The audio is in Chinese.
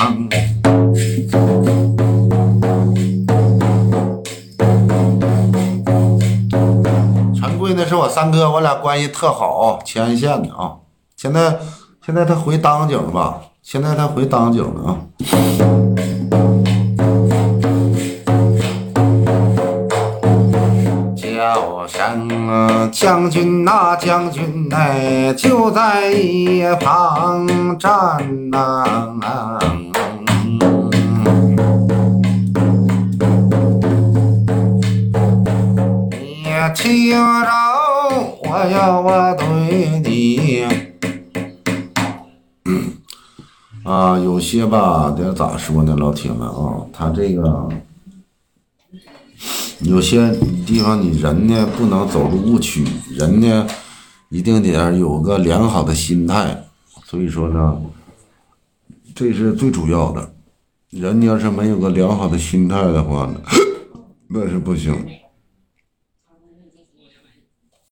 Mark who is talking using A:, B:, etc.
A: 陈贵那是我三哥，我俩关系特好，乾安县的啊。现在现在他回当警吧，现在他回当警了啊。叫声将军呐，将军哎，就在一旁站呐。听着，我要我对你，啊，有些吧，得咋说呢，老铁们啊，他这个有些地方你人呢不能走入误区，人呢一定得有个良好的心态，所以说呢，这是最主要的。人要是没有个良好的心态的话呢，那是不行。